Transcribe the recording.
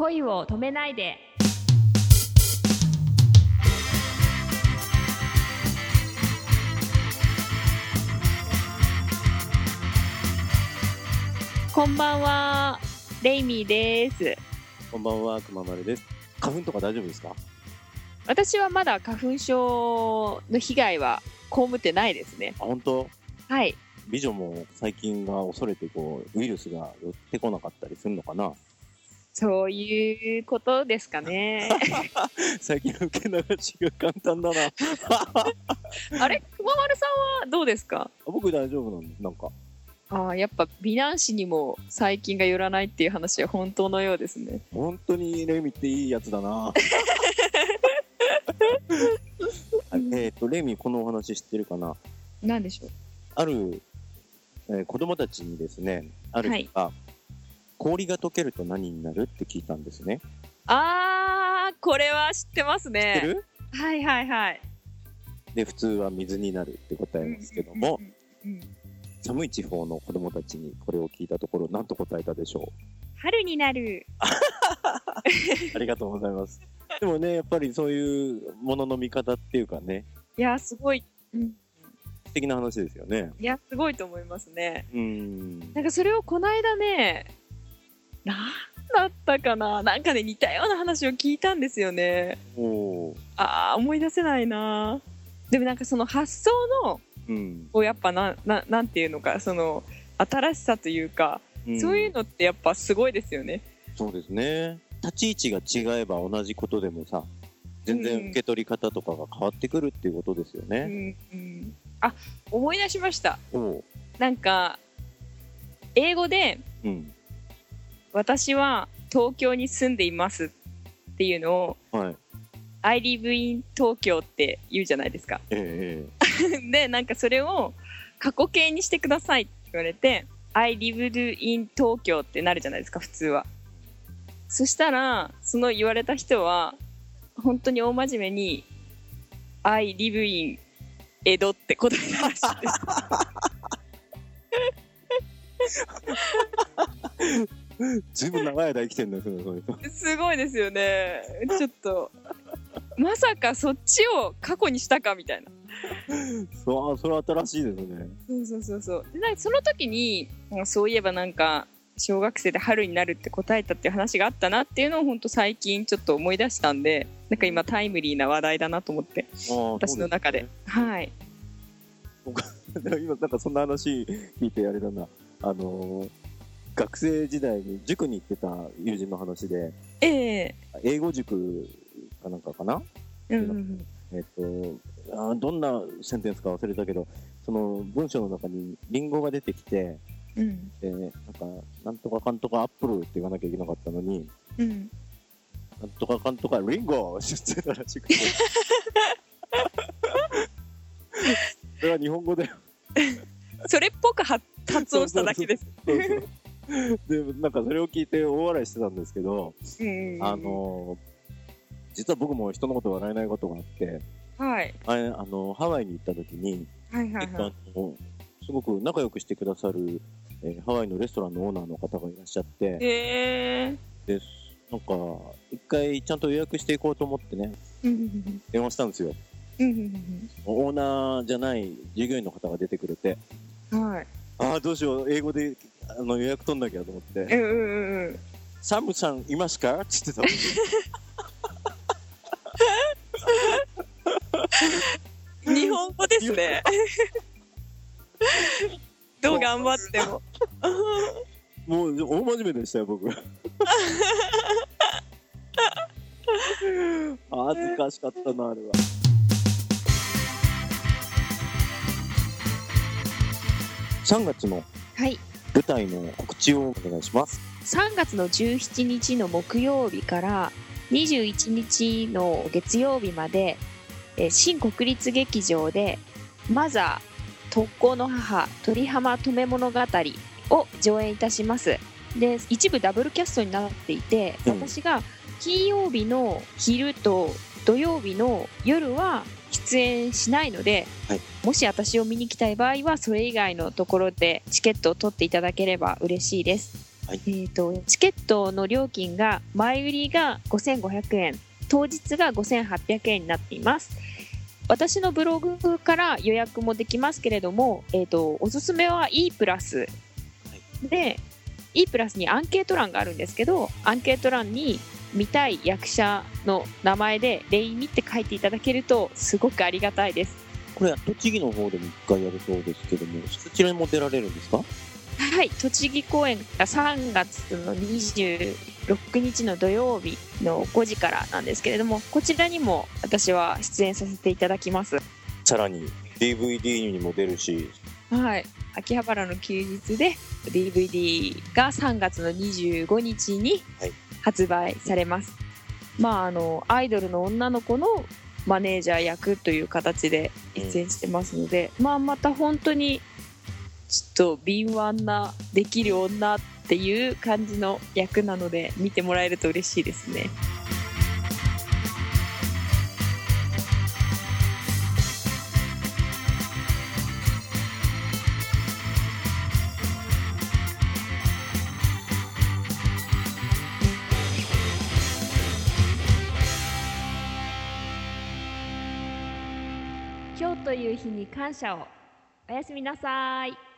恋を止めないで。こんばんはレイミーです。こんばんは、くままるです。花粉とか大丈夫ですか？私はまだ花粉症の被害は被ってないですね。あ、本当？はい。美女も最近が恐れてこう、ウイルスが寄ってこなかったりするのかな？そういうことですかね 最近の受け流しが簡単だな。あれ熊丸さんはどうですか？僕大丈夫なんです。なんか。ああやっぱ美男子にも細菌が寄らないっていう話は本当のようですね本当にレミっていいやつだな。は いえっ、と、レミこのお話知ってるかな？なんでしょう？ある、えー子供たちにですね、ある人が、氷が溶けると何になるって聞いたんですね。あーこれは知ってますね。る？はいはいはい。で、普通は水になるって答えますけども、うんうんうん寒い地方の子供たちにこれを聞いたところ、何と答えたでしょ春になる。う ありがとうございます。でもね、やっぱりそういうものの見方っていうかね、いやすごい、うん、素敵な話ですよね。いやすごいと思いますね。うん。なんかそれをこの間ねなんだったかな？なんかね似たような話を聞いたんですよねおーあー思い出せないなでもなんかその発想のうん。こうやっぱなななんていうのかその新しさというか、んそういうのってやっぱすごいですよねそうですね。立ち位置が違えば同じことでもさ、全然受け取り方とかが変わってくるっていうことですようね。ん、うん、あ思い出しました。なんか英語でうん。「私は東京に住んでいます」っていうのをはい。「I live in 東京」って言うじゃないですか。ええ でなんかそれを過去形にしてくださいって言われて「I lived in 東京」ってなるじゃないですか普通は。そしたらその言われた人は本当に大真面目に「I live in 江戸」って答えたらしいです。え えずいぶん長い間生きてんだよ、そのそういう人。すごいですよね。ちょっと。まさかそっちを過去にしたかみたいな。そう、それは新しいですね。そうそうそうそう。でなんかその時にうんそういえばなんか小学生で春になるって答えたっていう話があったなっていうのを本当最近ちょっと思い出したんでなんか今タイムリーな話題だなと思って私の中で。はい。今、なんかそんな話聞いてあれだな。あのー学生時代に塾に行ってた友人の話で、ええ。英語塾かなんかかな？うんえっと、あーどんなセンテンスか忘れたけど、その文章の中にリンゴが出てきて、うん。で、なんか、なんとかかんとかアップルって言わなきゃいけなかったのに、うんなんとかかんとかリンゴって言ってたらしくて。それは日本語だよ。それっぽく発発音しただけです。そうそう で、なんかそれを聞いて大笑いしてたんですけど、あのー実は僕も人のこと笑えないことがあって、はい。あれあのハワイに行った時に、はいはいえっとはいあのすごく仲良くしてくださる、えーハワイのレストランのオーナーの方がいらっしゃって、へえ。でなんか、一回ちゃんと予約していこうと思ってね、電話したんですよ。オーナーじゃない従業員の方が出てくれて、うんはい。ああ、どうしよう、英語であの予約取んなきゃと思って、うんうんうんうんサムさんいますか？って言ってたの。日本語ですね。どう頑張っても。もう大真面目でしたよ、僕。恥ずかしかったな、あれは。3月のはい。舞台の告知をお願いします。3月の17日の木曜日から21日の月曜日まで、えー新国立劇場でマザー特攻の母鳥浜止め物語を上演いたします。で、一部ダブルキャストになっていて、うん私が金曜日の昼と土曜日の夜は出演しないので、はい。もし私を見に来たい場合はそれ以外のところでチケットを取っていただければ嬉しいです。はい。えー、とチケットの料金が前売りが5500円当日が5800円になっています。私のブログから予約もできますけれども、えー、とおすすめは E プラス。で E プラスにアンケート欄があるんですけどアンケート欄に見たい役者の名前で「レイミ」って書いていただけるとすごくありがたいです。これは栃木の方でも一回やるそうですけども、そちらにも出られるんですか？はい栃木公演が3月の26日の土曜日の5時からなんですけれどもこちらにも私は出演させていただきます。さらに DVD にも出るし、はい秋葉原の休日で DVD が3月の25日にはい発売されます、まああのアイドルの女の子のマネージャー役という形で出演してますので、まあまた本当にちょっと敏腕なできる女っていう感じの役なので見てもらえると嬉しいですね今日という日に感謝を。おやすみなさい。